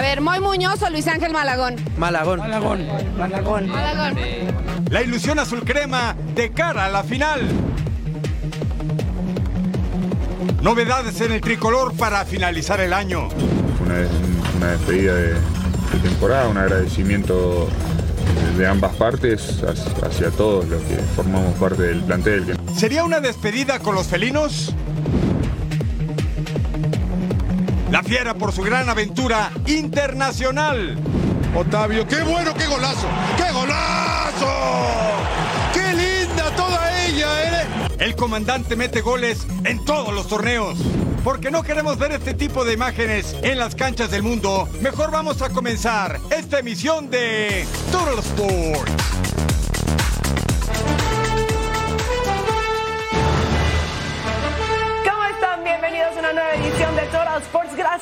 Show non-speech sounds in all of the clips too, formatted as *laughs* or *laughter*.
A ver, Moy Muñoz o Luis Ángel Malagón. Malagón. Malagón. Malagón. Malagón. La ilusión azul crema de cara a la final. Novedades en el tricolor para finalizar el año. Una, una despedida de, de temporada, un agradecimiento de ambas partes hacia, hacia todos los que formamos parte del plantel. ¿Sería una despedida con los felinos? La fiera por su gran aventura internacional. Otavio, qué bueno, qué golazo, qué golazo. Qué linda toda ella, ¿eh? El comandante mete goles en todos los torneos. Porque no queremos ver este tipo de imágenes en las canchas del mundo, mejor vamos a comenzar esta emisión de Total Sports.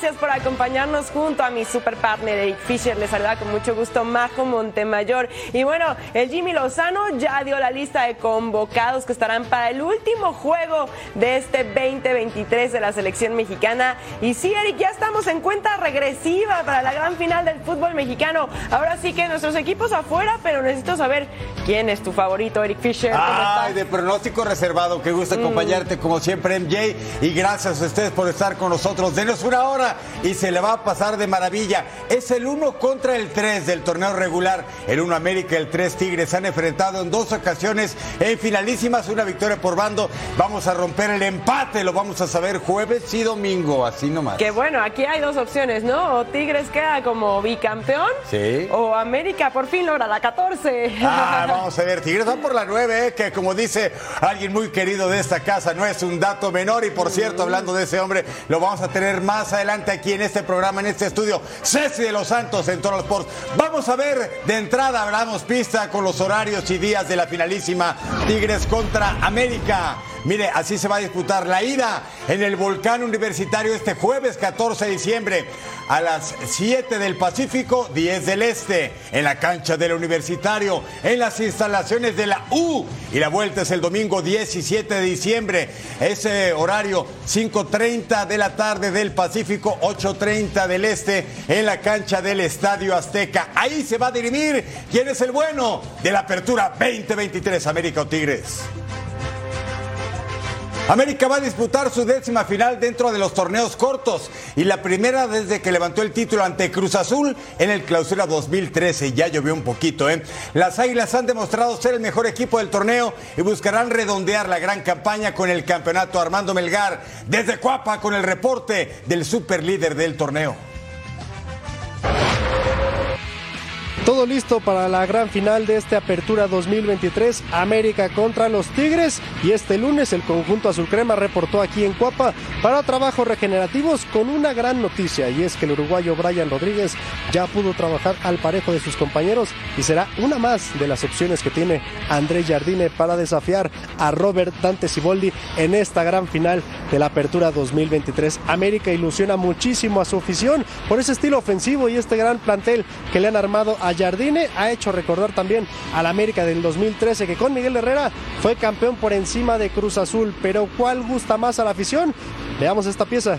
Gracias por acompañarnos junto a mi super partner Eric Fisher. Les saluda con mucho gusto Majo Montemayor. Y bueno, el Jimmy Lozano ya dio la lista de convocados que estarán para el último juego de este 2023 de la selección mexicana. Y sí, Eric, ya estamos en cuenta regresiva para la gran final del fútbol mexicano. Ahora sí que nuestros equipos afuera, pero necesito saber quién es tu favorito, Eric Fisher. ¿Cómo Ay, de pronóstico reservado, qué gusto acompañarte como siempre MJ y gracias a ustedes por estar con nosotros. Denos una hora y se le va a pasar de maravilla. Es el 1 contra el 3 del torneo regular. El 1 América el 3 Tigres se han enfrentado en dos ocasiones en finalísimas, una victoria por bando. Vamos a romper el empate, lo vamos a saber jueves y domingo, así nomás. Que bueno, aquí hay dos opciones, ¿no? O Tigres queda como bicampeón. Sí. O América por fin logra la 14. Ah, *laughs* vamos a ver, Tigres va por la 9, eh, que como dice alguien muy querido de esta casa, no es un dato menor. Y por cierto, hablando de ese hombre, lo vamos a tener más adelante aquí en este programa, en este estudio. Ceci de los Santos en Toro Sports. Vamos a ver de entrada, hablamos pista con los horarios y días de la finalísima Tigres contra América. Mire, así se va a disputar la ida en el Volcán Universitario este jueves 14 de diciembre a las 7 del Pacífico, 10 del Este, en la cancha del Universitario, en las instalaciones de la U. Y la vuelta es el domingo 17 de diciembre. Ese horario 5.30 de la tarde del Pacífico, 8.30 del Este, en la cancha del Estadio Azteca. Ahí se va a dirimir quién es el bueno de la apertura 2023 América o Tigres. América va a disputar su décima final dentro de los torneos cortos y la primera desde que levantó el título ante Cruz Azul en el Clausura 2013. Ya llovió un poquito, ¿eh? Las Águilas han demostrado ser el mejor equipo del torneo y buscarán redondear la gran campaña con el campeonato Armando Melgar desde Cuapa con el reporte del superlíder del torneo. Todo listo para la gran final de esta apertura 2023, América contra los Tigres. Y este lunes el conjunto azul crema reportó aquí en Cuapa para trabajos regenerativos con una gran noticia. Y es que el uruguayo Brian Rodríguez ya pudo trabajar al parejo de sus compañeros y será una más de las opciones que tiene Andrés Jardine para desafiar a Robert Dante Siboldi en esta gran final de la apertura 2023. América ilusiona muchísimo a su afición por ese estilo ofensivo y este gran plantel que le han armado a Jardine ha hecho recordar también al América del 2013 que con Miguel Herrera fue campeón por encima de Cruz Azul. Pero ¿cuál gusta más a la afición? Veamos esta pieza.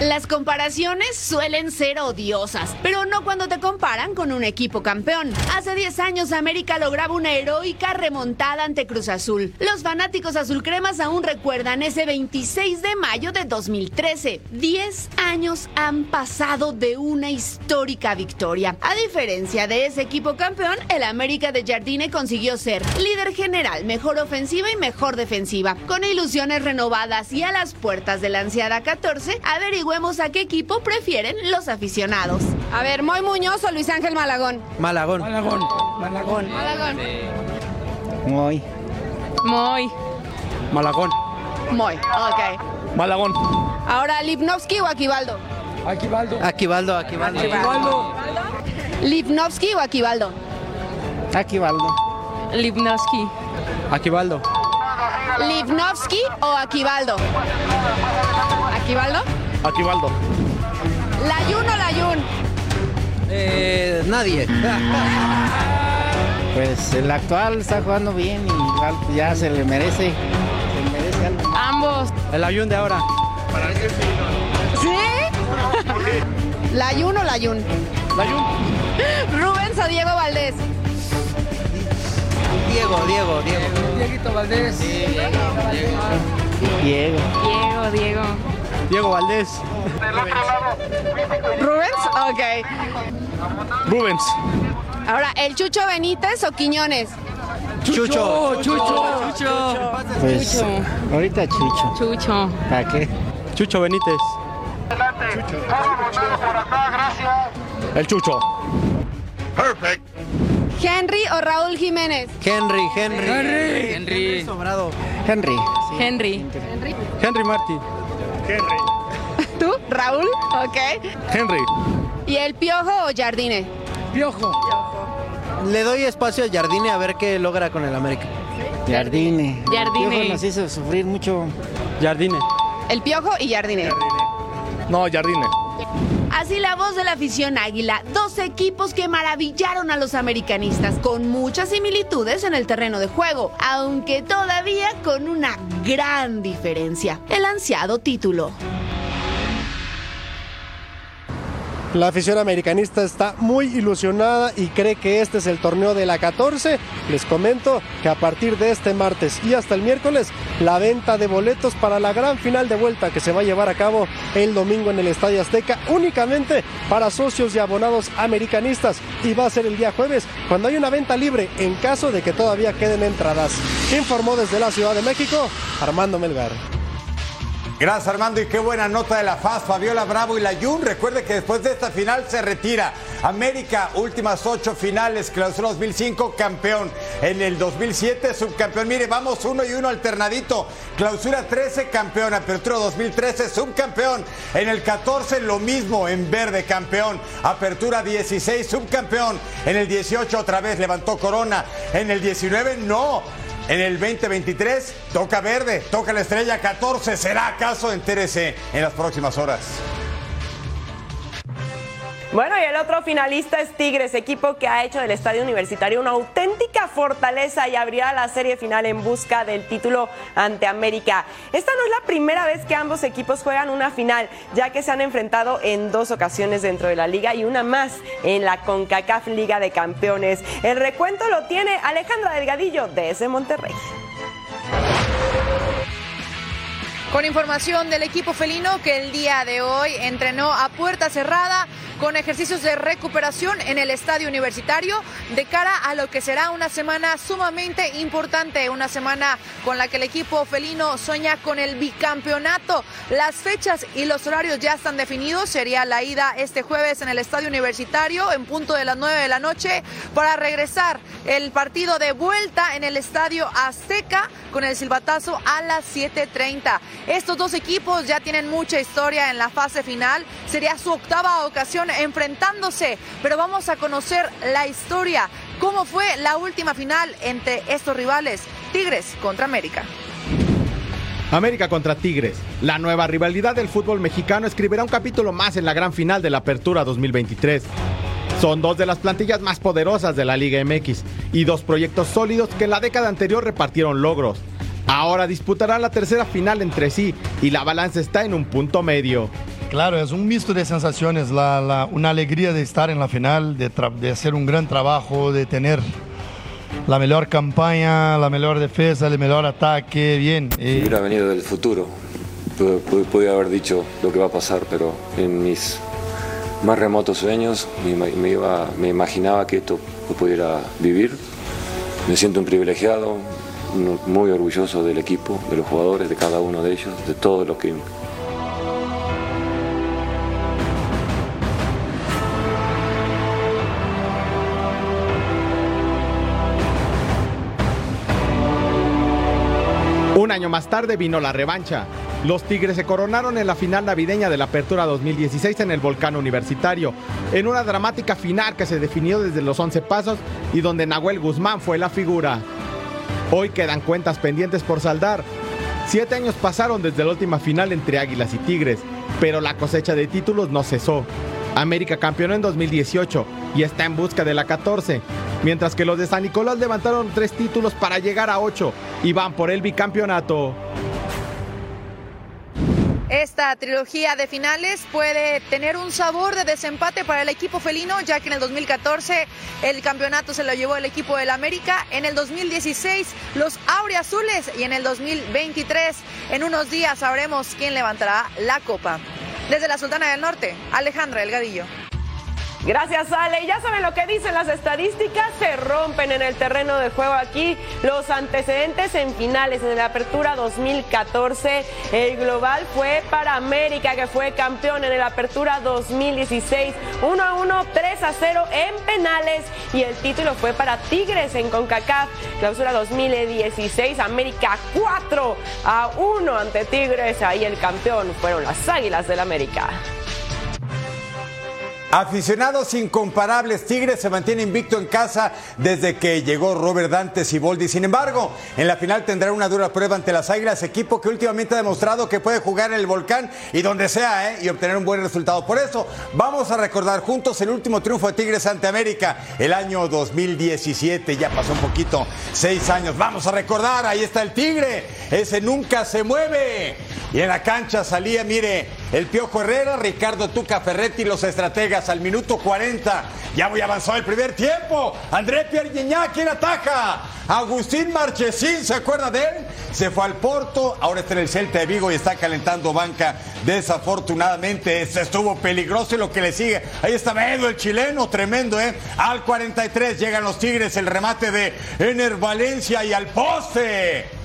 Las comparaciones suelen ser odiosas, pero no cuando te comparan con un equipo campeón. Hace 10 años América lograba una heroica remontada ante Cruz Azul. Los fanáticos azulcremas aún recuerdan ese 26 de mayo de 2013. 10 años han pasado de una histórica victoria. A diferencia de ese equipo campeón, el América de Jardine consiguió ser líder general, mejor ofensiva y mejor defensiva. Con ilusiones renovadas y a las puertas de la ansiada 14, averiguemos a qué equipo prefieren los aficionados. A ver, Moy Muñoz o Luis Ángel Malagón. Malagón. Malagón. Malagón. Malagón. Muy. Moy. Malagón. Moy. Ok. Malagón. Ahora, Lipnovsky o Aquivaldo. Aquivaldo. Aquivaldo, Aquivaldo. Aquivaldo. Lipnovsky o Aquivaldo. Aquivaldo. Lipnovsky. Aquivaldo. Lipnovsky o Aquivaldo. ¿Aquivaldo? Aquivaldo. ¿Layun o Layun? Eh, nadie. *laughs* Pues el actual está jugando bien y igual ya se le merece. Se merece algo. Ambos. El avión de ahora. ¿Sí? *laughs* ¿Layun o Layun? Layun. ¿Rubens o Diego Valdés? Diego, Diego, Diego. Dieguito Valdés. Diego. Diego, Diego. Diego Valdés. ¿Rubens? Ok. Rubens. Ahora, ¿el Chucho Benítez o Quiñones? Chucho. Chucho. Chucho. Pues ahorita Chucho. Chucho. ¿Para qué? Chucho Benítez. El Chucho. Perfect. ¿Henry o Raúl Jiménez? Henry, Henry. Henry. Henry. Sobrado. Henry. Henry. Henry Martin. *laughs* ¿Tú? ¿Raúl? Ok. Henry. ¿Y el Piojo o Jardine? Piojo. Le doy espacio a Jardine a ver qué logra con el América. Jardine. Jardine. Piojo nos hizo sufrir mucho. Jardine. El Piojo y Jardine. No, Jardine. Así la voz de la afición águila, dos equipos que maravillaron a los americanistas con muchas similitudes en el terreno de juego, aunque todavía con una gran diferencia, el ansiado título. La afición americanista está muy ilusionada y cree que este es el torneo de la 14. Les comento que a partir de este martes y hasta el miércoles, la venta de boletos para la gran final de vuelta que se va a llevar a cabo el domingo en el Estadio Azteca únicamente para socios y abonados americanistas y va a ser el día jueves cuando hay una venta libre en caso de que todavía queden entradas. Informó desde la Ciudad de México Armando Melgar. Gracias Armando y qué buena nota de la FAS, Fabiola Bravo y la Jun. Recuerde que después de esta final se retira. América, últimas ocho finales, clausura 2005, campeón. En el 2007, subcampeón. Mire, vamos uno y uno alternadito. Clausura 13, campeón. Apertura 2013, subcampeón. En el 14, lo mismo, en verde, campeón. Apertura 16, subcampeón. En el 18, otra vez levantó corona. En el 19, no. En el 2023 toca verde, toca la estrella 14. ¿Será acaso? Entérese en las próximas horas. Bueno, y el otro finalista es Tigres, equipo que ha hecho del estadio universitario una auténtica fortaleza y abrirá la serie final en busca del título ante América. Esta no es la primera vez que ambos equipos juegan una final, ya que se han enfrentado en dos ocasiones dentro de la liga y una más en la CONCACAF Liga de Campeones. El recuento lo tiene Alejandra Delgadillo desde Monterrey. Con información del equipo felino que el día de hoy entrenó a puerta cerrada con ejercicios de recuperación en el estadio universitario de cara a lo que será una semana sumamente importante, una semana con la que el equipo felino sueña con el bicampeonato. Las fechas y los horarios ya están definidos, sería la ida este jueves en el estadio universitario en punto de las 9 de la noche para regresar el partido de vuelta en el estadio Azteca con el silbatazo a las 7.30. Estos dos equipos ya tienen mucha historia en la fase final, sería su octava ocasión enfrentándose, pero vamos a conocer la historia, cómo fue la última final entre estos rivales, Tigres contra América. América contra Tigres. La nueva rivalidad del fútbol mexicano escribirá un capítulo más en la gran final de la Apertura 2023. Son dos de las plantillas más poderosas de la Liga MX y dos proyectos sólidos que en la década anterior repartieron logros. Ahora disputarán la tercera final entre sí y la balanza está en un punto medio. Claro, es un mixto de sensaciones, la, la, una alegría de estar en la final, de, de, hacer un gran trabajo, de tener la mejor campaña, la mejor defensa, el mejor ataque, bien. Si hubiera venido del futuro, podía haber dicho lo que va a pasar, pero en mis más remotos sueños me, me, iba, me imaginaba que esto lo pudiera vivir. Me siento un privilegiado, muy orgulloso del equipo, de los jugadores, de cada uno de ellos, de todo lo que Un año más tarde vino la revancha. Los Tigres se coronaron en la final navideña de la Apertura 2016 en el Volcán Universitario, en una dramática final que se definió desde los 11 pasos y donde Nahuel Guzmán fue la figura. Hoy quedan cuentas pendientes por saldar. Siete años pasaron desde la última final entre Águilas y Tigres, pero la cosecha de títulos no cesó. América campeonó en 2018 y está en busca de la 14, mientras que los de San Nicolás levantaron tres títulos para llegar a 8 y van por el bicampeonato. Esta trilogía de finales puede tener un sabor de desempate para el equipo felino, ya que en el 2014 el campeonato se lo llevó el equipo del América, en el 2016 los Azules y en el 2023 en unos días sabremos quién levantará la copa. Desde la Sultana del Norte, Alejandra Delgadillo. Gracias, Ale. Y ya saben lo que dicen las estadísticas, se rompen en el terreno de juego aquí los antecedentes en finales. En la apertura 2014, el global fue para América, que fue campeón en la apertura 2016. 1 a 1, 3 a 0 en penales. Y el título fue para Tigres en CONCACAF. Clausura 2016, América 4 a 1 ante Tigres. Ahí el campeón fueron las Águilas del América. Aficionados incomparables, Tigres se mantiene invicto en casa desde que llegó Robert Dante Siboldi. Sin embargo, en la final tendrá una dura prueba ante las Águilas, equipo que últimamente ha demostrado que puede jugar en el volcán y donde sea, ¿eh? y obtener un buen resultado. Por eso, vamos a recordar juntos el último triunfo de Tigres ante América, el año 2017. Ya pasó un poquito, seis años. Vamos a recordar, ahí está el Tigre, ese nunca se mueve. Y en la cancha salía, mire, el Piojo Herrera, Ricardo Tuca Ferretti, los estrategas al minuto 40. Ya voy avanzado el primer tiempo. André Pierre Gignac, ¿quién ataca? Agustín Marchesín, ¿se acuerda de él? Se fue al Porto, ahora está en el Celta de Vigo y está calentando banca. Desafortunadamente, se estuvo peligroso y lo que le sigue. Ahí está Medo, el chileno, tremendo, ¿eh? Al 43 llegan los Tigres, el remate de Ener Valencia y al poste.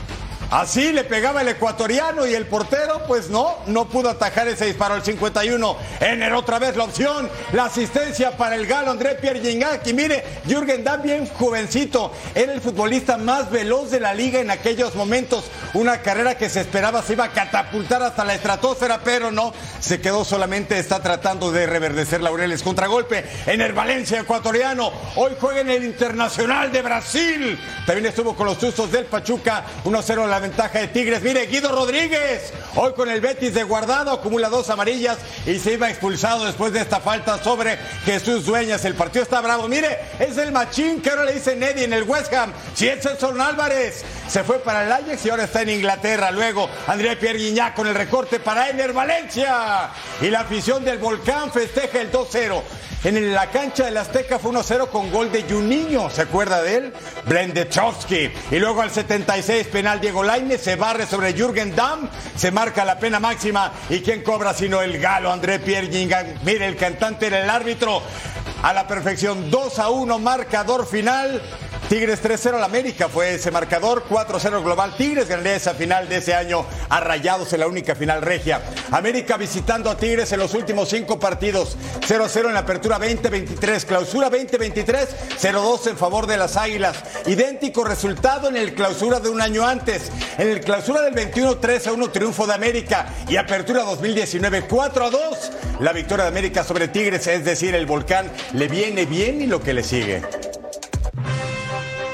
Así le pegaba el ecuatoriano y el portero, pues no, no pudo atajar ese disparo al 51. Ener otra vez la opción, la asistencia para el galo André Pierre Gignac. Y mire, Jürgen Damm bien jovencito, era el futbolista más veloz de la liga en aquellos momentos. Una carrera que se esperaba se iba a catapultar hasta la estratosfera, pero no, se quedó solamente, está tratando de reverdecer laureles. Contragolpe en el Valencia ecuatoriano. Hoy juega en el Internacional de Brasil. También estuvo con los sustos del Pachuca, 1-0 la ventaja de Tigres. Mire, Guido Rodríguez, hoy con el Betis de guardado, acumula dos amarillas y se iba expulsado después de esta falta sobre Jesús Dueñas. El partido está bravo. Mire, es el machín que ahora le dice Neddy en el West Ham. Si es Edson Álvarez, se fue para el Ajax y ahora está en Inglaterra. Luego, André Pierre Guignac con el recorte para Ener Valencia. Y la afición del Volcán festeja el 2-0. En la cancha del Azteca fue 1-0 con gol de Juninho, ¿se acuerda de él? Brendechowski. Y luego al 76, penal Diego Laine, se barre sobre Jürgen Damm, se marca la pena máxima. ¿Y quién cobra sino el galo André Pierre? Mire, el cantante era el árbitro. A la perfección, 2 a 1, marcador final. Tigres 3-0 al América fue ese marcador, 4-0 global. Tigres ganaría esa final de ese año a en la única final regia. América visitando a Tigres en los últimos cinco partidos, 0-0 en la apertura 2023, clausura 2023, 0-2 en favor de las Águilas. Idéntico resultado en el clausura de un año antes. En el clausura del 21, 3-1 triunfo de América y apertura 2019, 4-2 la victoria de América sobre Tigres, es decir, el volcán le viene bien y lo que le sigue.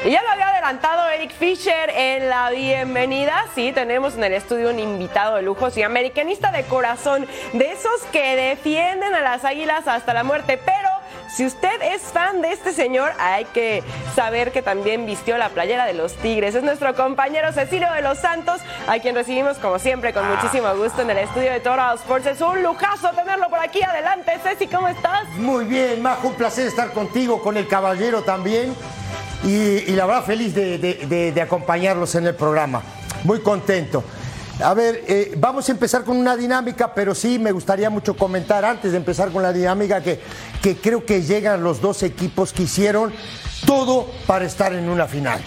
Y ya lo había adelantado Eric Fisher en la bienvenida. Sí, tenemos en el estudio un invitado de lujo, sí, americanista de corazón, de esos que defienden a las águilas hasta la muerte. Pero si usted es fan de este señor, hay que saber que también vistió la playera de los Tigres. Es nuestro compañero Cecilio de los Santos, a quien recibimos como siempre con muchísimo gusto en el estudio de Total Sports. Es un lujazo tenerlo por aquí. Adelante, Ceci, ¿cómo estás? Muy bien, Majo, un placer estar contigo, con el caballero también. Y, la verdad, feliz de- de acompañarlos en el programa. Muy contento. A ver, eh, vamos a empezar con una dinámica, pero sí me gustaría mucho comentar antes de empezar con la dinámica que, que creo que llegan los dos equipos que hicieron todo para estar en una final.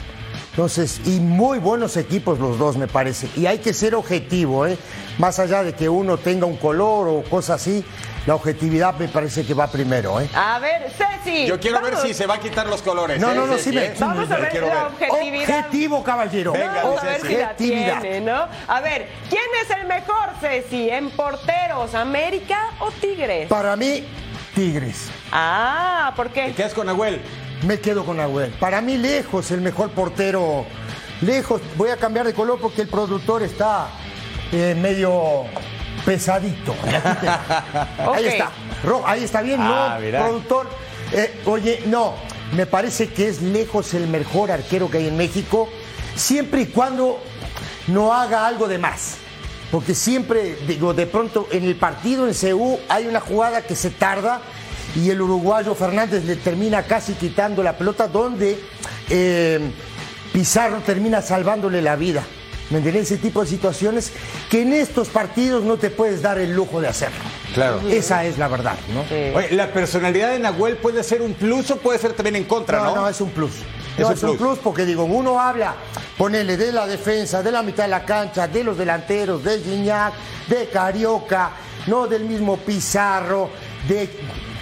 Entonces, y muy buenos equipos los dos, me parece. Y hay que ser objetivo, ¿eh? Más allá de que uno tenga un color o cosas así, la objetividad me parece que va primero, ¿eh? A ver, Ceci. Yo quiero ver si se va a quitar los colores. No, ¿eh, no, no, Ceci, sí me- eh? Vamos a ver Quiero la ver. objetividad. Objetivo, caballero. Venga, Vamos a ver si la Objetividad. tiene, ¿no? A ver, ¿quién es el mejor, Ceci, en porteros, América o Tigres? Para mí, Tigres. Ah, ¿por qué? ¿Qué es con Nahuel? Me quedo con Agüel. Para mí, lejos, el mejor portero. Lejos, voy a cambiar de color porque el productor está eh, medio pesadito. Ahí *laughs* está. Ro- ahí está bien, Ah, ¿no? mira. Productor. Eh, oye, no, me parece que es lejos el mejor arquero que hay en México, siempre y cuando no haga algo de más. porque siempre, digo, de pronto en el partido en CU hay una jugada que se tarda y el uruguayo Fernández le termina casi quitando la pelota donde eh, Pizarro termina salvándole la vida. ¿Me entiendes? Ese tipo de situaciones que en estos partidos no te puedes dar el lujo de hacerlo. Claro. Esa es la verdad, ¿no? Oye, ¿la personalidad de Nahuel puede ser un plus o puede ser también en contra, no? No, no, es un plus. Es No, un es un plus. plus porque digo, uno habla, ponele de la defensa, de la mitad de la cancha, de los delanteros, de Gignac, de Carioca, no del mismo Pizarro, de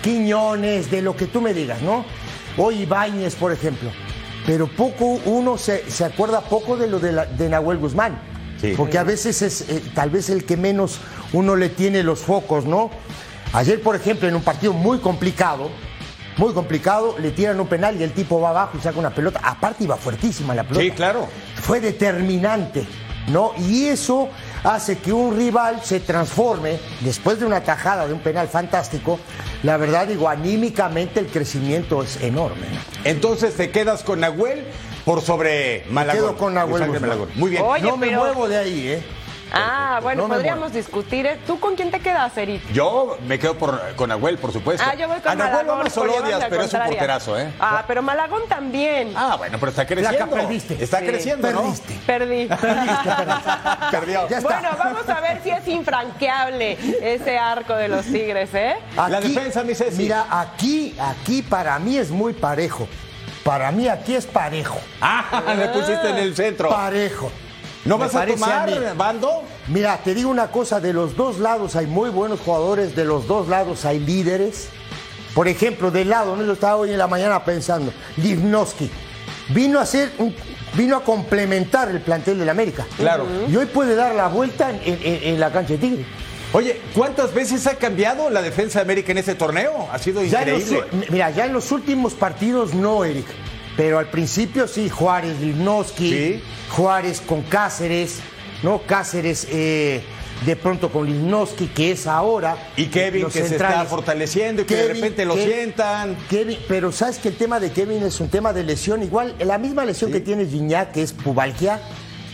Quiñones, de lo que tú me digas, ¿no? O Ibáñez, por ejemplo. Pero poco, uno se, se acuerda poco de lo de, la- de Nahuel Guzmán. Porque a veces es eh, tal vez el que menos uno le tiene los focos, ¿no? Ayer, por ejemplo, en un partido muy complicado, muy complicado, le tiran un penal y el tipo va abajo y saca una pelota. Aparte iba fuertísima la pelota. Sí, claro. Fue determinante, ¿no? Y eso hace que un rival se transforme, después de una tajada de un penal fantástico, la verdad digo, anímicamente el crecimiento es enorme. ¿no? Entonces te quedas con Nahuel por sobre Malagón. quedo con Nahuel. Muy bien. Oye, no me pero- muevo de ahí, ¿eh? Ah, bueno, No me podríamos discutir. ¿eh? ¿Tú con quién te quedas, Eric? Yo me quedo por, con Nahuel, por supuesto. Ah, yo voy con A Nahuel Malagón. no solo por odias, pero es un porterazo, ¿eh? Ah, pero Malagón también. Ah, bueno, pero está creciendo. acá perdiste. Está Sí. creciendo, ¿no? Perdiste. Perdí. *laughs* *laughs* Perdió. Ya está. Bueno, vamos a ver si es infranqueable ese arco de los Tigres, ¿eh? La defensa, mi Ceci. Mira, aquí, aquí para mí es muy parejo. Para mí aquí es parejo. Ah, *laughs* le pusiste en el centro. Parejo. ¿No Me vas a tomar, mí. Bando? Mira, te digo una cosa, de los dos lados hay muy buenos jugadores, de los dos lados hay líderes. Por ejemplo, del lado, ¿no? Yo estaba hoy en la mañana pensando, Livnowski vino a ser un- vino a complementar el plantel del América. Claro. Y hoy puede dar la vuelta en, en- en la cancha de Tigre. Oye, ¿cuántas veces ha cambiado la defensa de América en este torneo? Ha sido Ya en los increíble. mira, ya en los últimos partidos no, Eric. Pero al principio sí, Juárez, Livnowski, Sí. Juárez con Cáceres, ¿no? Cáceres eh, de pronto con Livnowski, que es ahora. Y Kevin, los que se está fortaleciendo y que de Kevin, repente lo Kevin, sientan. Kevin, pero sabes que el tema de Kevin es un tema de lesión. Igual, la misma lesión que tiene Gignac, que es pubalgia,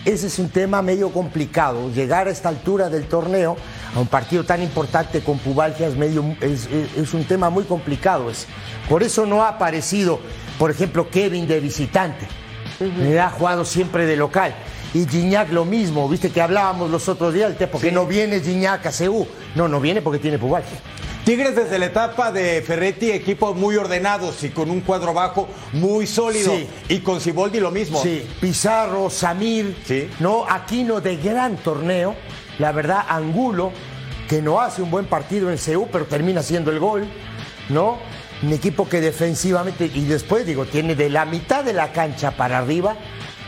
ese es un tema medio complicado. Llegar a esta altura del torneo, a un partido tan importante con pubalgia, es, medio, es, es- es un tema muy complicado. ese. Por eso no ha aparecido, por ejemplo, Kevin de visitante. Le ha jugado siempre de local. Y Gignac lo mismo, viste que hablábamos los otros días, el porque no viene Gignac a CU. No, no viene porque tiene pubalgia. Tigres desde la etapa de Ferretti, equipos muy ordenados y con un cuadro bajo muy sólido. Sí. Y con Ciboldi lo mismo. Sí, Pizarro, Samir, Sí. no, Aquino de gran torneo. La verdad, Angulo, que no hace un buen partido en CU, pero termina haciendo el gol, ¿no? Un equipo que defensivamente, y después digo, tiene de la mitad de la cancha para arriba,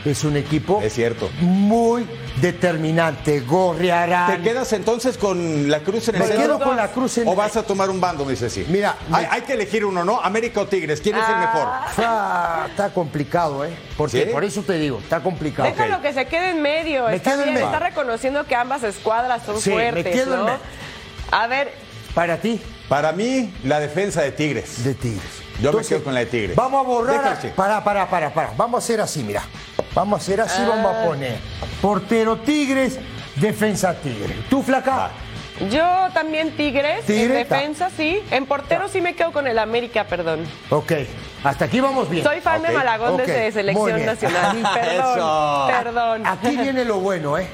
es un equipo Es cierto. muy determinante. Gorriarán. ¿Te quedas entonces con la cruz en el Me centro? quedo con la cruz en ¿O vas a tomar un bando, dice sí? Mira, hay, me- hay que elegir uno, ¿no? América o Tigres, ¿quién es el mejor? Está, está complicado, ¿eh? Porque ¿Sí? por eso te digo, está complicado. Déjalo que se quede en medio. Me está quedo en bien, medio. está reconociendo que ambas escuadras son Sí, me fuertes, quedo en ¿no? medio. A ver, Para ti, Para mí, la defensa de Tigres. de Tigres. Yo Entonces, me quedo con la de Tigres. Vamos a borrar. A-. Para, para, para, para. Vamos a hacer así, mira. Vamos a hacer así, vamos Ah. a poner. Portero Tigres, defensa Tigres. ¿Tú, flaca? yo también Tigres, Tigre, en defensa sí, en portero sí me quedo con el América, perdón. Ok. Hasta aquí vamos bien. Soy fan de Malagón ok, desde Selección. Nacional. *laughs* Perdón, Eso. perdón. Aquí viene lo bueno, ¿eh?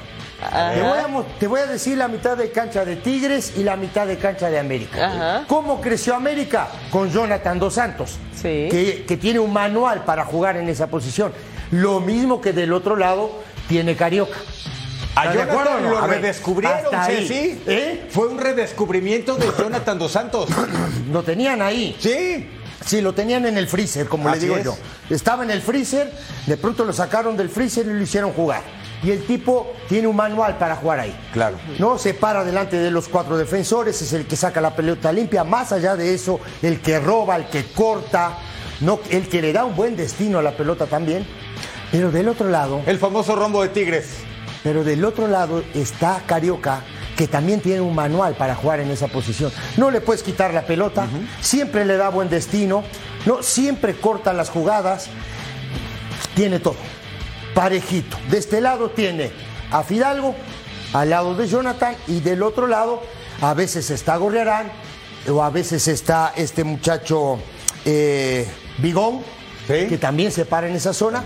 Te voy, a, mo- te voy a decir la mitad de cancha de Tigres y la mitad de cancha de América. Ajá. ¿Cómo creció América? Con Jonathan Dos Santos, Sí. que, que tiene un manual para jugar en esa posición. Lo mismo que del otro lado tiene Carioca. A ¿Estás de acuerdo o Jonathan no? lo A redescubrieron, hasta ahí. Ceci. ¿Eh? Fue un redescubrimiento de Jonathan Dos Santos. *clears throat* Lo tenían ahí. Sí. Sí, lo tenían en el freezer, como Así le digo es. yo. Estaba en el freezer, de pronto lo sacaron del freezer y lo hicieron jugar. Y el tipo tiene un manual para jugar ahí. Claro. No se para delante de los cuatro defensores, es el que saca la pelota limpia. Más allá de eso, el que roba, el que corta, no, el que le da un buen destino a la pelota también. Pero del otro lado, El famoso rombo de Tigres. pero del otro lado está Carioca, que también tiene un manual para jugar en esa posición. No le puedes quitar la pelota, siempre le da buen destino, no, siempre corta las jugadas, tiene todo. Parejito. De este lado tiene a Fidalgo al lado de Jonathan y del otro lado a veces está Gorriarán o a veces está este muchacho eh, Bigón, que también se para en esa zona.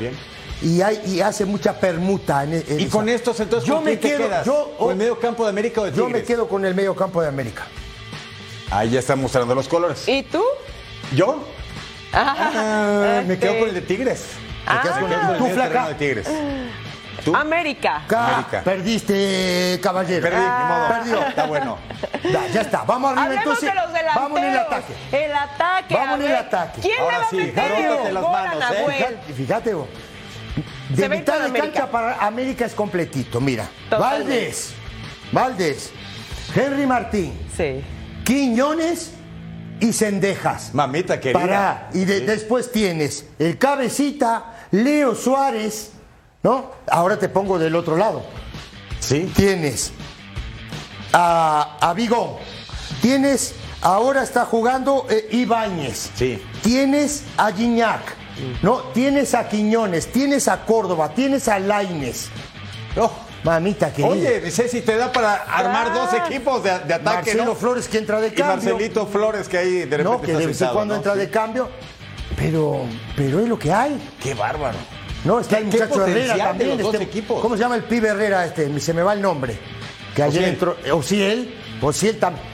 Y, hay, y hace mucha permuta. En, en Y esa. con estos, entonces, yo ¿con me quién te quedo, quedas? Yo, ¿Con el medio campo de América o de Yo me Tigres? quedo con el medio campo de América. Ahí ya están mostrando los colores. ¿Y tú? ¿Yo? Ah, me quedo con el de Tigres. Ah. Con el ¿Tú, flaca? terreno de Tigres. América. Ca- América. Perdiste, caballero. Perdí, ni modo. Perdió. Está bueno. Ya, ya está. Vamos arriba Hablemos entonces. de los. Vamos en el ataque. El ataque. Vamos en el ataque. ¿Quién Ahora va sí, a meter las manos, ¿eh? Fíjate, fíjate vos. De Se mitad de América. cancha para América es completito. Mira. Totalmente. Valdés. Valdés. Henry Martín. Sí. Quiñones y Cendejas. Mamita querida. Para, y de- después tienes el cabecita, Leo Suárez, ¿no? Ahora te pongo del otro lado. Sí. Tienes a, a Bigón. Tienes, ahora está jugando eh, Ibáñez. Sí. Tienes a Guiñac. ¿no? Tienes a Quiñones, tienes a Córdoba, tienes a Laines. Oh. Mamita querida. Oye, dice si te da para armar dos equipos de, de ataque, Marcelo ¿no? Flores que entra de Y cambio. Marcelito Flores que ahí de repente No, que está de vez en sentado, cuando ¿no? entra Sí. de cambio. Pero, pero es lo que hay. Qué bárbaro. No, está el ¿Qué muchacho Herrera también. este- equipos? ¿Cómo se llama el pibe Herrera este? Se me va el nombre. Que ayer Ociel. entró. eh, Ociel. Ociel también.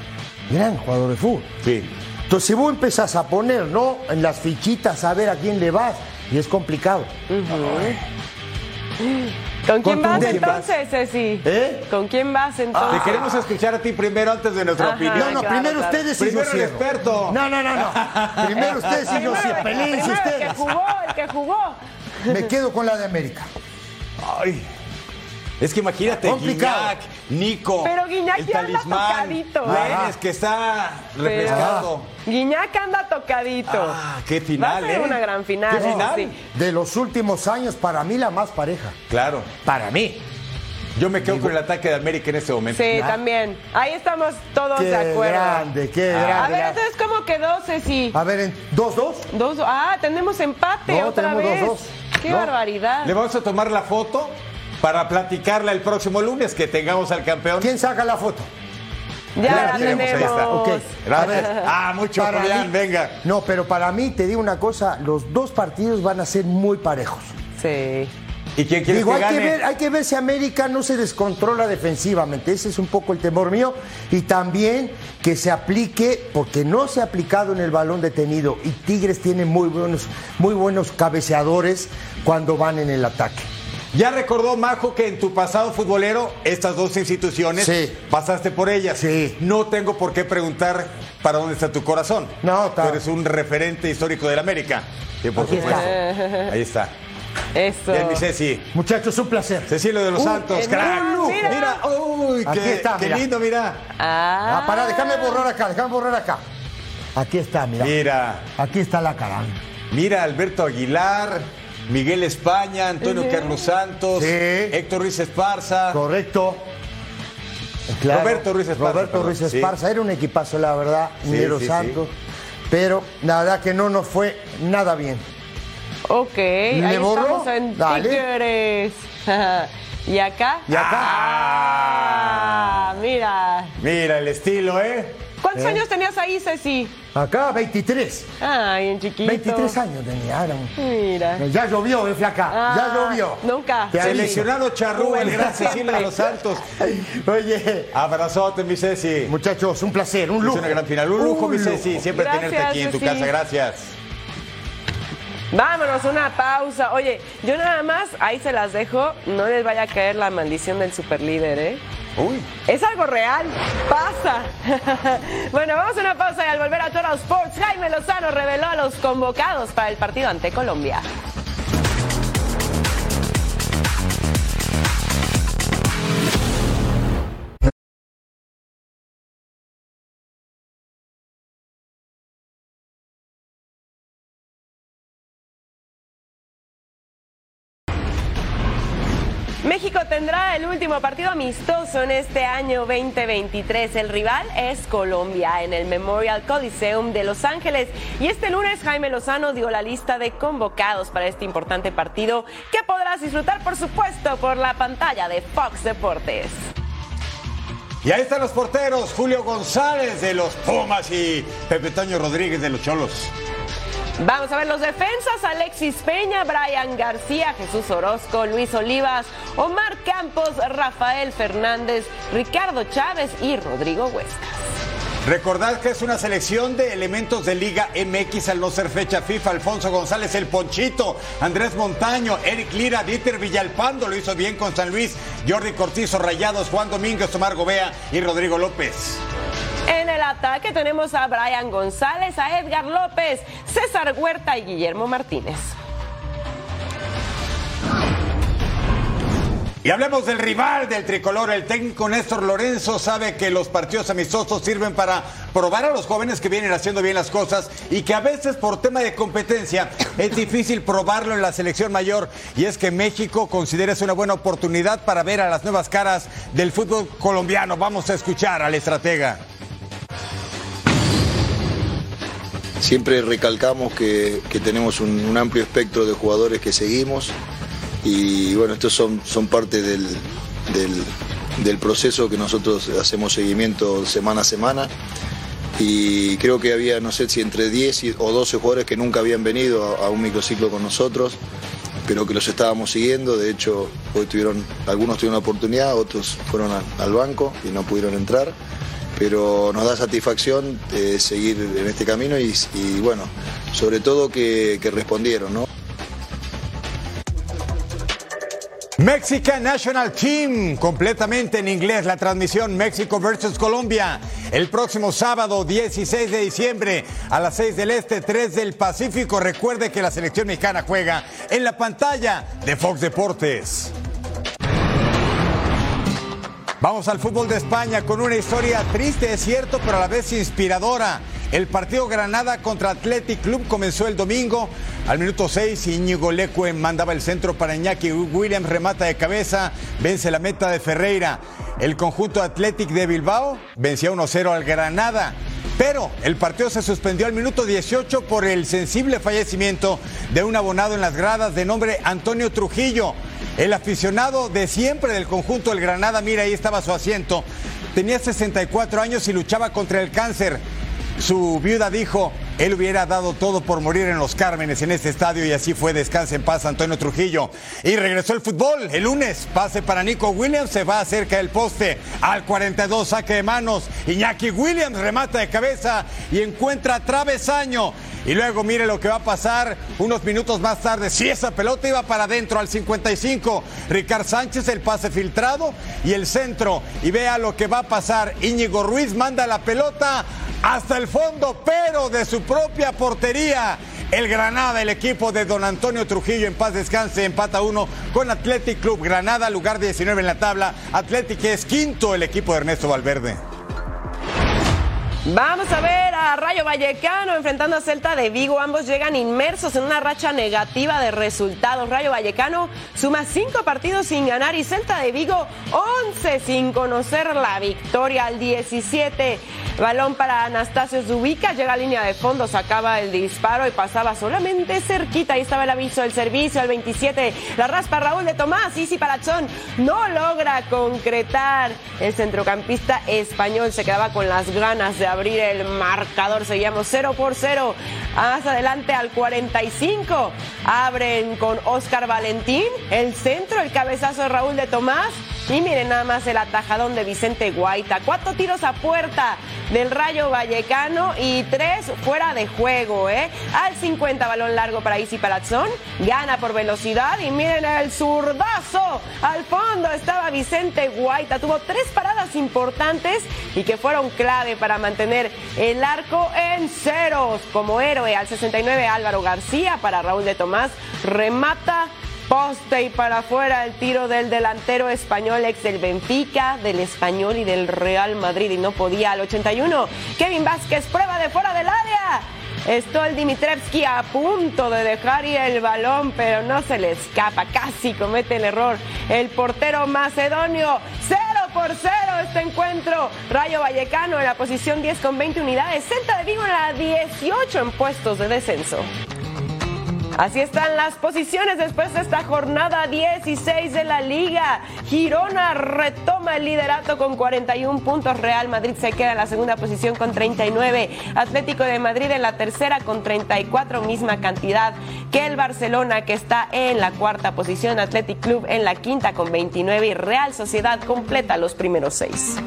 Gran jugador de fútbol. Sí. Entonces, si vos empezás a poner, ¿no? En las fichitas a ver a quién le vas, y es complicado. ¿Con quién vas entonces, Ceci? ¿Eh? ¿Con quién vas entonces? Te queremos escuchar a ti primero antes de nuestra Ajá. opinión. No, no, claro, primero claro. ustedes y yo Primero el cierro. experto. No, no, no, no. *laughs* Primero ustedes y yo Primero, cierro. Primero el que jugó, el que jugó. Me quedo con la de América. Ay. Es que imagínate, Complicado. Guiñac, Nico. Pero Guiñac el ya anda tocadito, ¿eh? Lainez, que está refrescado. Guiñac anda tocadito. Ah, qué Va a final, ser ¿eh? una gran final. ¿Qué final? sí. De los últimos años, para mí la más pareja. Claro. Para mí. Yo me quedo con el ataque de América en este momento. Sí, Ya. también. Ahí estamos todos Qué de acuerdo. grande, qué A grande. ver, la- entonces, ¿cómo quedó, Ceci? A ver, en 2-2. Dos, ah, tenemos empate No, otra tenemos vez. dos, dos. Qué No. barbaridad. Le vamos a tomar la foto para platicarla el próximo lunes que tengamos al campeón. ¿Quién saca la foto? Ya la tenemos, ahí está. Gracias. Ah, mucho, para Julián, mí- venga. No, pero para mí, te digo una cosa, los dos partidos van a ser muy parejos. Sí. ¿Y quién quieres Digo, que hay gane? que, ver, hay que ver si América no se descontrola defensivamente. Ese es un poco el temor mío. Y también que se aplique, porque no se ha aplicado en el balón detenido. Y Tigres tiene muy buenos, muy buenos cabeceadores cuando van en el ataque. Ya recordó Majo que en tu pasado futbolero, estas dos instituciones, Sí. pasaste por ellas. Sí. No tengo por qué preguntar para dónde está tu corazón. No, Tú eres un referente histórico del América. Sí, por Aquí supuesto. está. Ahí está. Eso. Bien, mi Ceci. Muchachos, un placer. Cecilio de los Uh, Santos, crack. lujo. Mira, uy, Aquí qué, está, qué mira. lindo, mira. Ah. Ah, pará, déjame borrar acá, déjame borrar acá. Aquí está, mira. Mira, Aquí está la cara. mira Alberto Aguilar, Miguel España, Antonio Carlos Santos, Sí. Héctor Ruiz Esparza. Correcto. Roberto Ruiz Esparza, Roberto perdón, Ruiz sí. Esparza. Era un equipazo, la verdad. Sí, Minero sí, Santos. Pero la verdad que no nos fue nada bien. Ok, ahí ¿Le borro? estamos en Dale. Tigres. *laughs* ¿Y acá? Y acá. Ah, mira. Mira el estilo, ¿eh? ¿Cuántos ¿Eh? años tenías ahí, Ceci? Acá 23. Ay, en chiquito. 23 años tenía. era un- Mira. Ya llovió, eh, flaca. Ah, ya llovió. nunca. Te. Seleccionado Charrúa, el gran Siempre. Cecilio de los Santos. *laughs* Oye, Abrazote, mi Ceci. muchachos, un placer, un Es lujo. una gran final. Un lujo, mi lujo. Ceci. Siempre Gracias, tenerte aquí en tu Ceci. casa. Gracias. Vámonos, una pausa. Oye, yo nada más, ahí se las dejo. No les vaya a caer la maldición del superlíder, ¿eh? Uy. Es algo real, pasa. *laughs* bueno, vamos a una pausa y al volver a Total Sports, Jaime Lozano reveló a los convocados para el partido ante Colombia. El último partido amistoso en este año 2023. El rival es Colombia en el Memorial Coliseum de Los Ángeles. Y este lunes Jaime Lozano dio la lista de convocados para este importante partido que podrás disfrutar, por supuesto, por la pantalla de Fox Deportes. Y ahí están los porteros, Julio González de los Pumas y Pepe Toño Rodríguez de los Cholos. Vamos a ver los defensas, Alexis Peña, Brian García, Jesús Orozco, Luis Olivas, Omar Campos, Rafael Fernández, Ricardo Chávez y Rodrigo Huescas. Recordad que es una selección de elementos de Liga MX al no ser fecha FIFA. Alfonso González, el Ponchito, Andrés Montaño, Eric Lira, Dieter Villalpando, lo hizo bien con San Luis, Jordi Cortizo, Rayados, Juan Domínguez, Omar Gobea y Rodrigo López. En el ataque tenemos a Brian González, a Edgar López, César Huerta y Guillermo Martínez. Y hablemos del rival del tricolor. El técnico Néstor Lorenzo sabe que los partidos amistosos sirven para probar a los jóvenes que vienen haciendo bien las cosas y que a veces por tema de competencia es difícil probarlo en la selección mayor. Y es que México considera es una buena oportunidad para ver a las nuevas caras del fútbol colombiano. Vamos a escuchar al estratega. Siempre recalcamos que, que tenemos un, amplio espectro de jugadores que seguimos y bueno, estos son, son parte del, del, proceso que nosotros hacemos seguimiento semana a semana y creo que había, no sé si entre 10 y- o 12 jugadores que nunca habían venido a, un microciclo con nosotros, pero que los estábamos siguiendo. De hecho, hoy tuvieron, algunos tuvieron la oportunidad, otros fueron al banco y no pudieron entrar. Pero nos da satisfacción eh, seguir en este camino y, bueno, sobre todo que, que respondieron, ¿no? Mexican National Team, completamente en inglés, la transmisión México versus Colombia. El próximo sábado 16 de diciembre a las 6 del Este, 3 del Pacífico. Recuerde que la selección mexicana juega en la pantalla de Fox Deportes. Vamos al fútbol de España con una historia triste, es cierto, pero a la vez inspiradora. El partido Granada contra Athletic Club comenzó el domingo. Al minuto 6, Íñigo Leque mandaba el centro para Iñaki Williams, remata de cabeza, vence la meta de Ferreira. El conjunto Athletic de Bilbao vencía 1-0 al Granada. Pero el partido se suspendió al minuto 18 por el sensible fallecimiento de un abonado en las gradas de nombre Antonio Trujillo. El aficionado de siempre del conjunto del Granada, mira, ahí estaba su asiento. Tenía 64 años y luchaba contra el cáncer. Su viuda dijo, él hubiera dado todo por morir en los Cármenes en este estadio y así fue. Descanse en paz Antonio Trujillo. Y regresó el fútbol el lunes. Pase para Nico Williams, se va cerca del poste. Al 42 saque de manos. Iñaki Williams remata de cabeza y encuentra travesaño. Y luego mire lo que va a pasar unos minutos más tarde. Si esa pelota iba para adentro al 55, Ricard Sánchez el pase filtrado y el centro. Y vea lo que va a pasar. Íñigo Ruiz manda la pelota hasta el fondo, pero de su propia portería. El Granada, el equipo de don Antonio Trujillo, en paz descanse, empata uno con Athletic Club Granada, lugar 19 en la tabla. Athletic es quinto el equipo de Ernesto Valverde. Vamos a ver a Rayo Vallecano enfrentando a Celta de Vigo. Ambos llegan inmersos en una racha negativa de resultados. Rayo Vallecano suma cinco partidos sin ganar y Celta de Vigo 11 sin conocer la victoria al 17. Balón para Anastasio Zubica, llega a línea de fondo, sacaba el disparo y pasaba solamente cerquita. Ahí estaba el aviso del servicio al 27. La raspa Raúl de Tomás, Isi Palachón no logra concretar. El centrocampista español se quedaba con las ganas de abrir el marcador. Seguíamos 0 por 0. Más adelante al 45. Abren con Oscar Valentín. El centro, el cabezazo de Raúl de Tomás. Y miren nada más el atajadón de Vicente Guaita. Cuatro tiros a puerta del Rayo Vallecano y tres fuera de juego, ¿eh? Al 50 balón largo para Isi Palazón. Gana por velocidad y miren el zurdazo. Al fondo estaba Vicente Guaita. Tuvo tres paradas importantes y que fueron clave para mantener el arco en ceros. Como héroe al 69 Álvaro García para Raúl de Tomás. Remata Poste y para afuera el tiro del delantero español ex del Benfica, del español y del Real Madrid y no podía al 81. Kevin Vázquez prueba de fuera del área. Stol Dimitrevski a punto de dejar ir el balón, pero no se le escapa, casi comete el error. El portero macedonio, 0 por 0 este encuentro. Rayo Vallecano en la posición 10 con 20 unidades, Celta de Vigo en la 18 en puestos de descenso. Así están las posiciones después de esta jornada 16 de la liga. Girona retoma el liderato con 41 puntos. Real Madrid se queda en la segunda posición con 39. Atlético de Madrid en la tercera con 34, misma cantidad que el Barcelona que está en la cuarta posición. Athletic Club en la quinta con 29 y Real Sociedad completa los primeros seis.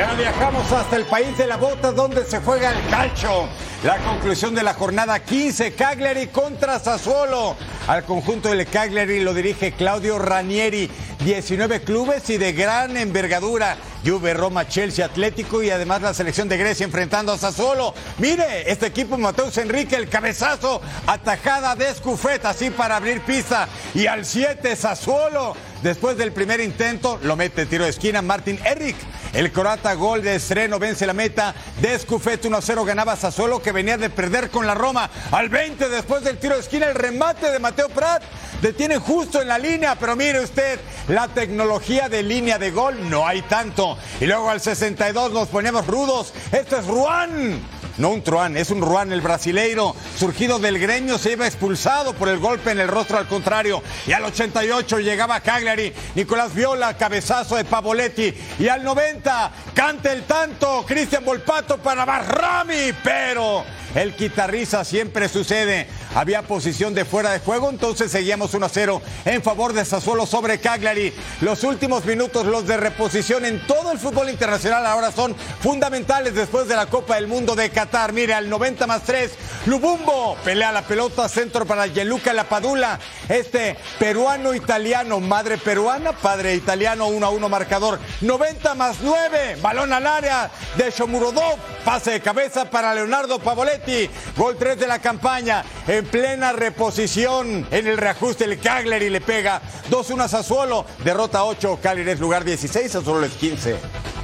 Ya viajamos hasta el país de la bota donde se juega el calcio. La conclusión de la jornada 15, Cagliari contra Sassuolo. Al conjunto del Cagliari lo dirige Claudio Ranieri. 19 clubes y de gran envergadura. Juve, Roma, Chelsea, Atlético y además la selección de Grecia enfrentando a Sassuolo. Mire, este equipo Mateus Enrique, el cabezazo, atajada de Escufet, así para abrir pista. Y al 7, Sassuolo. Después del primer intento, lo mete tiro de esquina Martin Eric. El croata gol de estreno vence la meta de Escufet 1-0 ganaba Sassuolo que venía de perder con la Roma. Al 20 después del tiro de esquina el remate de Mateo Prat. Detiene justo en la línea, pero mire usted, la tecnología de línea de gol no hay tanto. Y luego al 62 nos ponemos rudos. Esto es Ruan. No un Truán, es un Ruán el brasileiro, surgido del gremio, se iba expulsado por el golpe en el rostro al contrario. Y al 88 llegaba Cagliari, Nicolás Viola, cabezazo de Pavoletti. Y al 90, canta el tanto, Cristian Volpato para Barrami, pero el guitarriza siempre sucede. Había posición de fuera de juego, entonces seguíamos 1 a 0 en favor de Sassuolo sobre Cagliari. Los últimos minutos, los de reposición en todo el fútbol internacional ahora son fundamentales después de la Copa del Mundo de Qatar. Mire, al 90 más 3, Lubumbo pelea la pelota, centro para Yeluca Lapadula. Este peruano italiano, madre peruana, padre italiano, 1 a 1 marcador. 90 más 9, balón al área de Shomurodov, pase de cabeza para Leonardo Pavoletti. Gol 3 de la campaña en plena reposición en el reajuste. El Cagliari le pega 2-1 a Sassuolo, derrota 8, Cagliari es lugar 16, Sassuolo es 15.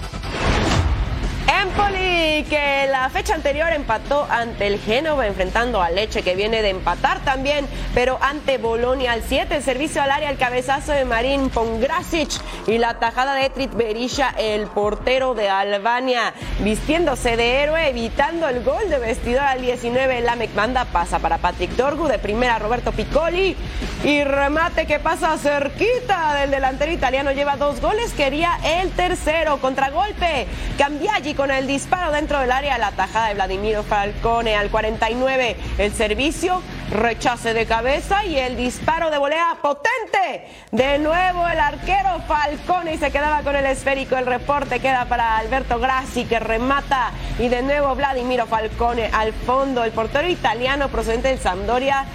Empoli, que la fecha anterior empató ante el Génova, enfrentando a Leche, que viene de empatar también, pero ante Bolonia al 7. Servicio al área, el cabezazo de Marín Pongrasic y la tajada de Etrit Berisha, el portero de Albania, vistiéndose de héroe, evitando el gol de vestidor al 19. La Manda pasa para Patrick Dorgu, de primera Roberto Piccoli y remate que pasa cerquita del delantero italiano. Lleva dos goles, quería el tercero. Contragolpe, Cambiaggi con el disparo dentro del área, la tajada de Vladimiro Falcone al 49. El servicio, rechace de cabeza y el disparo de volea potente. De nuevo el arquero Falcone y se quedaba con el esférico. El reporte queda para Alberto Grassi que remata y de nuevo Vladimiro Falcone al fondo. El portero italiano procedente del Sampdoria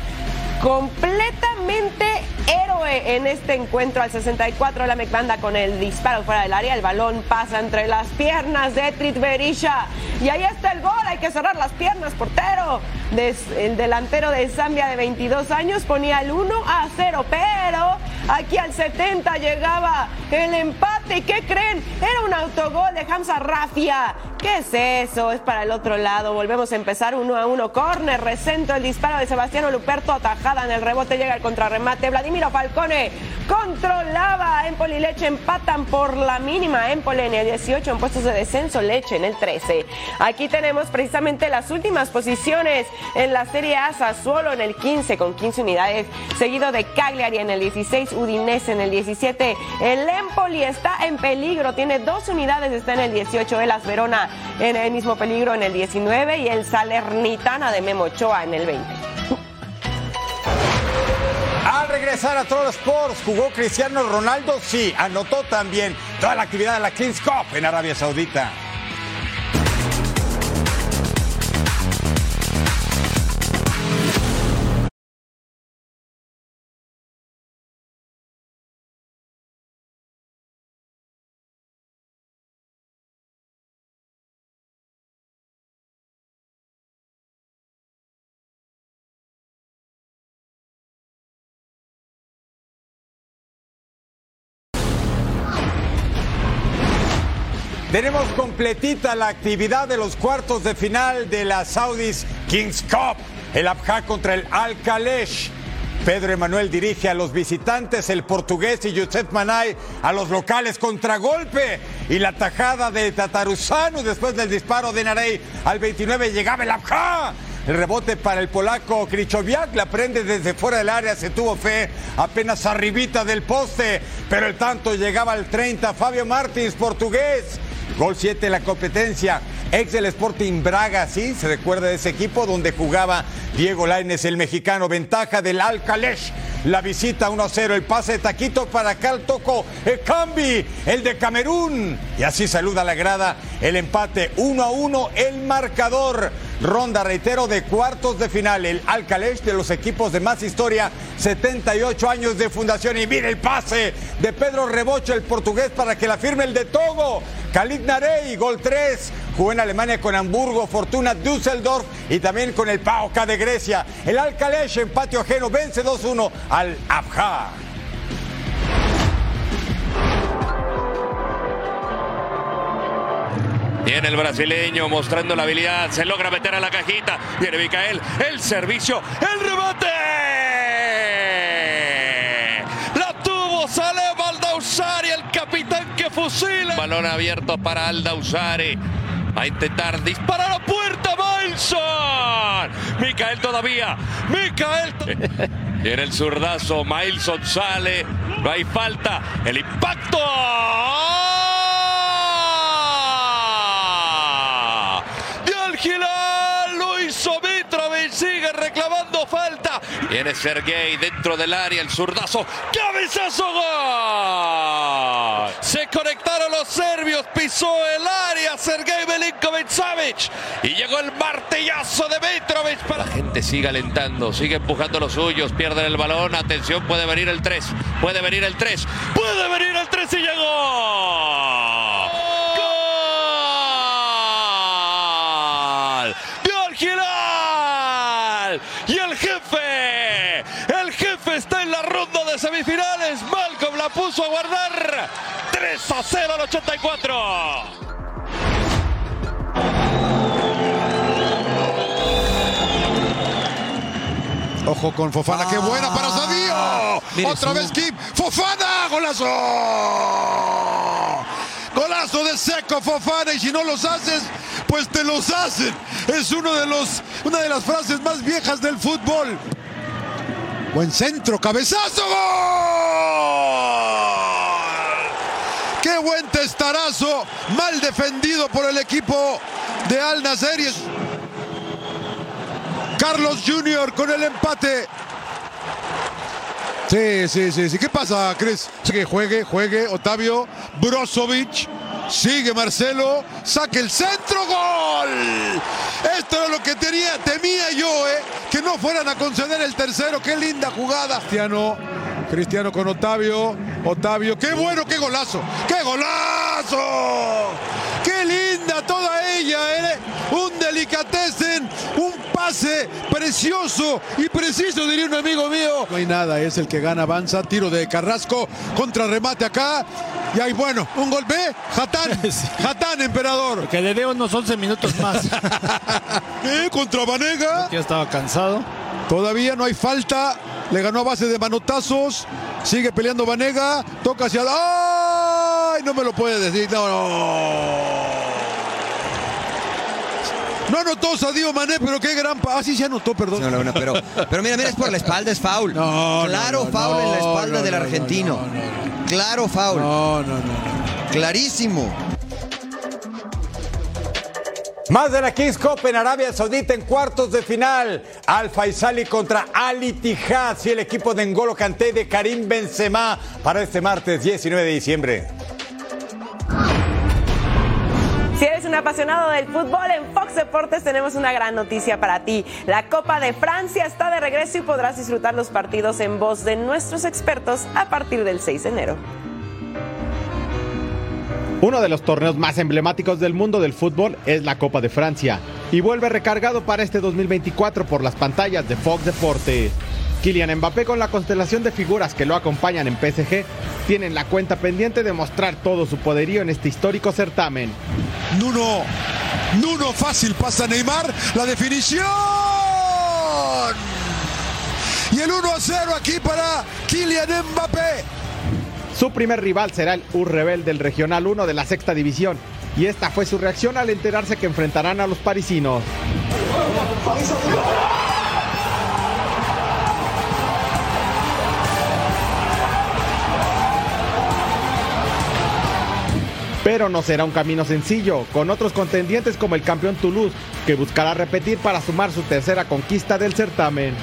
completamente héroe en este encuentro al 64 la Mecbanda con el disparo fuera del área el balón pasa entre las piernas de Trit Berisha y ahí está el gol hay que cerrar las piernas portero. El delantero de Zambia de 22 años ponía el 1 a 0 pero aquí al 70 llegaba el empate. Y ¿qué creen? era un autogol de Hamza Rafia ¿qué es eso? es para el otro lado volvemos a empezar 1 a 1 corner recentro el disparo de Sebastiano Luperto atajado en el rebote, llega el contrarremate. Vladimiro Falcone controlaba. Empoli y Leche empatan por la mínima. Empoli en el 18 en puestos de descenso, Leche en el 13. Aquí tenemos precisamente las últimas posiciones en la Serie A. Sassuolo en el 15 con 15 unidades, seguido de Cagliari en el 16, Udinese en el 17. El Empoli está en peligro, tiene dos unidades, está en el 18. El Verona en el mismo peligro en el 19 y el Salernitana de Memo Ochoa en el 20. Al regresar a Troll Sports, jugó Cristiano Ronaldo, sí, anotó también toda la actividad de la Kings Cup en Arabia Saudita. Tenemos completita la actividad de los cuartos de final de la Saudis Kings Cup. El Abja contra el Al Kalesh. Pedro Emanuel dirige a los visitantes, el portugués y Josep Manay a los locales contragolpe y la tajada de Tataruzano después del disparo de Narey al 29 llegaba el Abja El rebote para el polaco Krychowiak. La prende desde fuera del área. Se tuvo fe apenas arribita del poste. Pero el tanto llegaba al 30. Fabio Martins, portugués. Gol 7 de la competencia. Ex del Sporting Braga, sí, se recuerda de ese equipo donde jugaba Diego Lainez, el mexicano. Ventaja del Alcalech. La visita 1-0, el pase de Taquito para Cal Toco, el Cambi, el de Camerún. Y así saluda la grada el empate 1-1, el marcador. Ronda, reitero, de cuartos de final. El Alcalech de los equipos de más historia, 78 años de fundación. Y mire el pase de Pedro Rebocho, el portugués, para que la firme el de Togo. Khalid Narey, gol 3. Jugó en Alemania con Hamburgo, Fortuna Düsseldorf y también con el PAOK de Grecia. El Alcalech en patio ajeno vence 2-1 al Abja. Viene el brasileño mostrando la habilidad. Se logra meter a la cajita. Viene Micael. El servicio. El remate. La tuvo Salem Aldausari. El capitán que fusila. Balón abierto para Aldausari. A intentar disparar a puerta. Milson. Micael todavía. Micael. *laughs* Viene el zurdazo. Milson sale. No hay falta. El impacto. Gilal, lo hizo Mitrovic, sigue reclamando falta. Viene Sergei dentro del área, el zurdazo, cabezazo gol. Se conectaron los serbios, pisó el área Sergei Belinkovic Savic y llegó el martillazo de Mitrovic. Para... La gente sigue alentando, sigue empujando los suyos, pierden el balón, atención, puede venir el 3, puede venir el 3, puede venir el 3 y llegó. Y el jefe, el jefe está en la ronda de semifinales. Malcolm la puso a guardar. 3 a 0 al 84. Ojo con Fofana, qué buena para Sadio. Otra vez Kim. Fofana, golazo. Golazo de seco Fofana y si no los haces, pues te los hacen. Es uno de los, una de las frases más viejas del fútbol. Buen centro, cabezazo. ¡Gol! Qué buen testarazo, mal defendido por el equipo de Al Nassr. Carlos Junior con el empate. Sí, sí, sí, sí. ¿Qué pasa, Cris? Que juegue, juegue. Otavio Brozovic. Sigue Marcelo. Saque el centro. ¡Gol! Esto era lo que tenía, temía yo, ¿eh? Que no fueran a conceder el tercero. ¡Qué linda jugada! Cristiano. Cristiano con Otavio. Otavio. ¡Qué bueno! ¡Qué golazo! ¡Qué golazo! ¡Qué toda ella! ¿eh? Un delicatessen. Un pase precioso y preciso, diría un amigo mío. No hay nada, es el que gana, avanza, tiro de Carrasco, contra remate acá. Y ahí, bueno, un gol B, Jatán, *laughs* Jatán, emperador. Que le dé unos 11 minutos más. *laughs* Contra Vanega. Ya estaba cansado. Todavía no hay falta. Le ganó a base de manotazos. Sigue peleando Vanega. Toca hacia. ¡Ay! No me lo puede decir. No, no. No anotó Sadio Mané, pero qué gran. Ah, sí, se anotó, perdón. No, no, no, pero, pero mira, mira, es por la espalda, es foul. No, claro, no, foul en la espalda no, del no, argentino. Claro, foul. No, no, no. Clarísimo. Más de la Kings Cup en Arabia Saudita en cuartos de final. Al Faisali contra Al Ittihad y el equipo de N'Golo Kanté de Karim Benzema para este martes 19 de diciembre. Un apasionado del fútbol, en Fox Deportes tenemos una gran noticia para ti. La Copa de Francia está de regreso y podrás disfrutar los partidos en voz de nuestros expertos a partir del 6 de enero. Uno de los torneos más emblemáticos del mundo del fútbol es la Copa de Francia y vuelve recargado para este 2024 por las pantallas de Fox Deportes. Kylian Mbappé con la constelación de figuras que lo acompañan en PSG tienen la cuenta pendiente de mostrar todo su poderío en este histórico certamen. Nuno, Nuno fácil pasa Neymar, la definición. Y el 1 a 0 aquí para Kylian Mbappé. Su primer rival será el U Rebel del Regional 1 de la Sexta División y esta fue su reacción al enterarse que enfrentarán a los parisinos. Pero no será un camino sencillo, con otros contendientes como el campeón Toulouse, que buscará repetir para sumar su tercera conquista del certamen.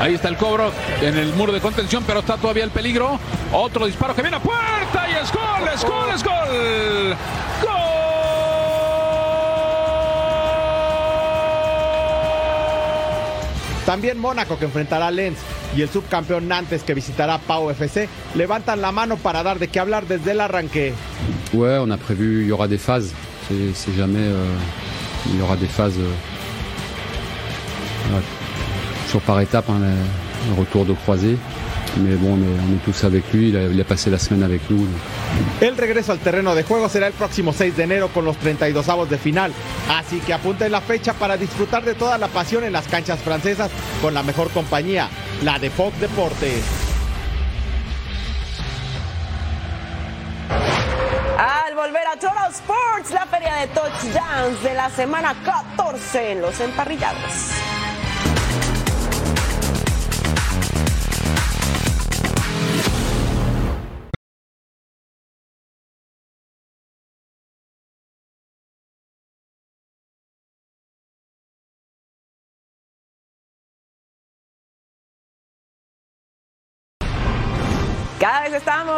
Ahí está el cobro en el muro de contención, pero está todavía el peligro. Otro disparo que viene a puerta y es gol, es gol, es gol. También Mónaco que enfrentará a Lens y el subcampeón Nantes que visitará Pau FC levantan la mano para dar de qué hablar desde el arranque. Ouais, on a prévu, il y aura des phases. C'est jamais, euh, il y aura des phases, euh, par étape, hein, le, retour de croisé. Mais bon, on est, tous avec lui, il a, passé la semaine avec nous. El regreso al terreno de juego será el próximo 6 de enero con los 32 avos de final. Así que apunten la fecha para disfrutar de toda la pasión en las canchas francesas con la mejor compañía, la de Fox Deportes. Al volver a Total Sports, la feria de touchdowns de la semana 14 en los emparrillados.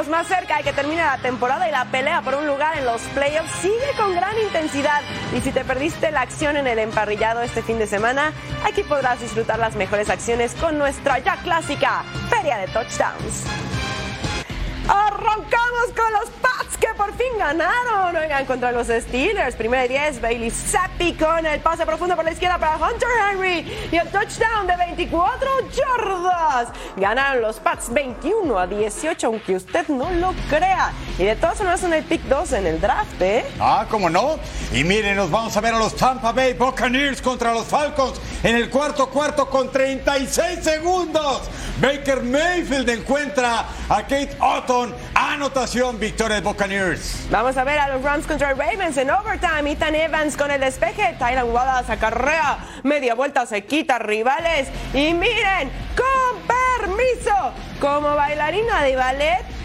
Más cerca de que termine la temporada y la pelea por un lugar en los playoffs sigue con gran intensidad. Y si te perdiste la acción en el emparrillado este fin de semana, aquí podrás disfrutar las mejores acciones con nuestra ya clásica Feria de Touchdowns. Arrancamos con los Pats por fin ganaron. Oigan, contra los Steelers. Primera y 10, Bailey Zappi con el pase profundo por la izquierda para Hunter Henry. Y el touchdown de 24 yardas. Ganaron los Pats 21 a 18, aunque usted no lo crea. Y de todas formas son el pick 2 en el draft, ¿eh? Ah, ¿cómo no? Y miren, nos vamos a ver a los Tampa Bay Buccaneers contra los Falcons en el cuarto cuarto con 36 segundos. Baker Mayfield encuentra a Kate Otton. Anotación, victoria de Buccaneers. Vamos a ver a los Rams contra Ravens en overtime. Ethan Evans con el despeje. Tylan Wallace acarrea. Media vuelta se quita rivales. Y miren, con permiso, como bailarina de ballet,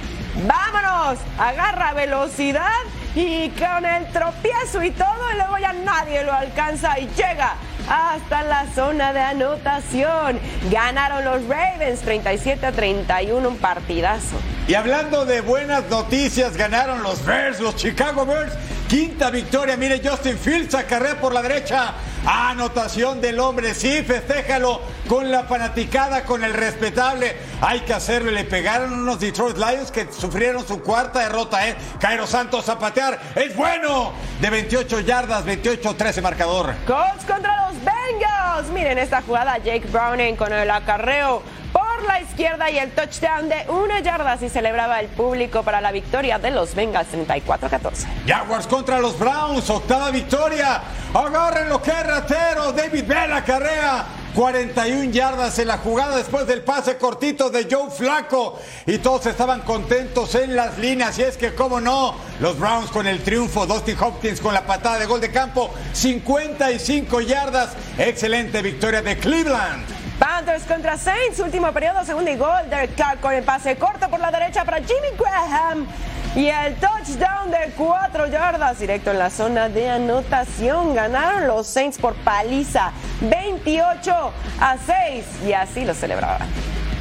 vámonos. Agarra velocidad y con el tropiezo y todo, y luego ya nadie lo alcanza y llega hasta la zona de anotación. Ganaron los Ravens 37 a 31, un partidazo. Y hablando de buenas noticias, ganaron los Bears, los Chicago Bears. Quinta victoria, mire Justin Fields acarrea por la derecha. Anotación del hombre, sí, festéjalo con la fanaticada, con el respetable. Hay que hacerlo. Le pegaron unos Detroit Lions que sufrieron su cuarta derrota, ¿eh? Cairo Santos a patear. Es bueno. De 28 yardas, 28-13 marcador. Colts contra los Bengals. Miren esta jugada, Jake Browning con el acarreo por la izquierda y el touchdown de una yarda. Así celebraba el público para la victoria de los Bengals 34-14. Jaguars contra los Browns, octava victoria. Agarren lo que es ratero. David Bell carrea. 41 yardas en la jugada después del pase cortito de Joe Flaco. Y todos estaban contentos en las líneas. Y es que, cómo no, los Browns con el triunfo. Dustin Hopkins con la patada de gol de campo. 55 yardas. Excelente victoria de Cleveland. Panthers contra Saints, último periodo, segundo y gol. Derek Carr con el pase corto por la derecha para Jimmy Graham. Y el touchdown de cuatro yardas directo en la zona de anotación. Ganaron los Saints por paliza 28 a 6 y así lo celebraban.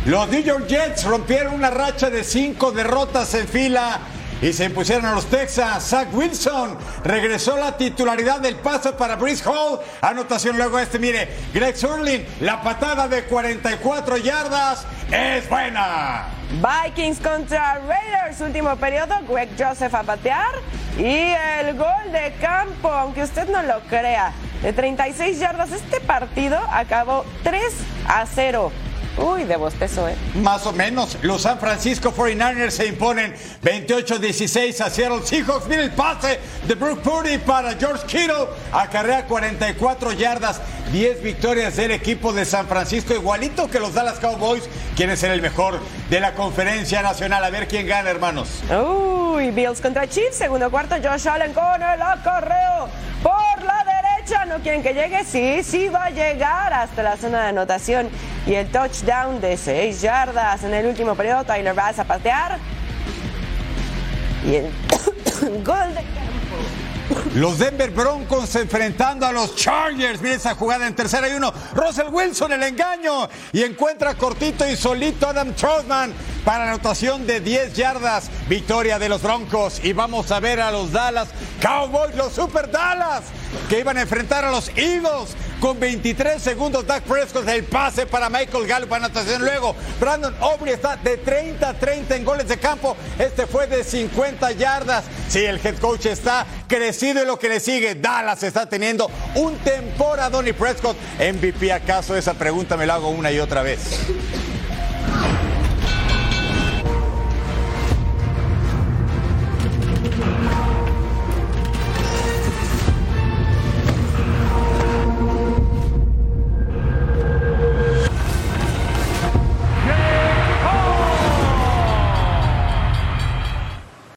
Los New York Jets rompieron una racha de cinco derrotas en fila y se impusieron a los Texans. Zach Wilson regresó la titularidad del pase para Brice Hall. Anotación luego este, mire, Greg Surlin, la patada de 44 yardas es buena. Vikings contra Raiders, último periodo, Greg Joseph a patear y el gol de campo, aunque usted no lo crea, de 36 yardas. Este partido acabó 3 a 0. Uy, de bostezo, ¿eh? Más o menos. Los San Francisco 49ers se imponen 28-16 a Seattle Seahawks. Mira el pase de Brooke Purdy para George Kittle. Acarrea 44 yardas. 10 victorias del equipo de San Francisco. Igualito que los Dallas Cowboys. ¿Quién es el mejor de la conferencia nacional? A ver quién gana, hermanos. Uy, Bills contra Chiefs. Segundo cuarto, Josh Allen con el acarreo por la no quieren que llegue, sí, sí va a llegar hasta la zona de anotación. Y el touchdown de 6 yardas en el último periodo, Tyler Bass a patear. Y el *coughs* gol de Los Denver Broncos enfrentando a los Chargers. Mira esa jugada en tercera y uno. Russell Wilson el engaño. Y encuentra cortito y solito Adam Troutman para anotación de 10 yardas. Victoria de los Broncos. Y vamos a ver a los Dallas Cowboys, los Super Dallas, que iban a enfrentar a los Eagles. Con 23 segundos, Dak Prescott el pase para Michael Gallup anotación. Luego, Brandon Aubrey está de 30 a 30 en goles de campo. Este fue de 50 yardas. Sí, el head coach está crecido lo que le sigue. Dallas está teniendo un temporada. Donny Prescott, MVP acaso. Esa pregunta me la hago una y otra vez.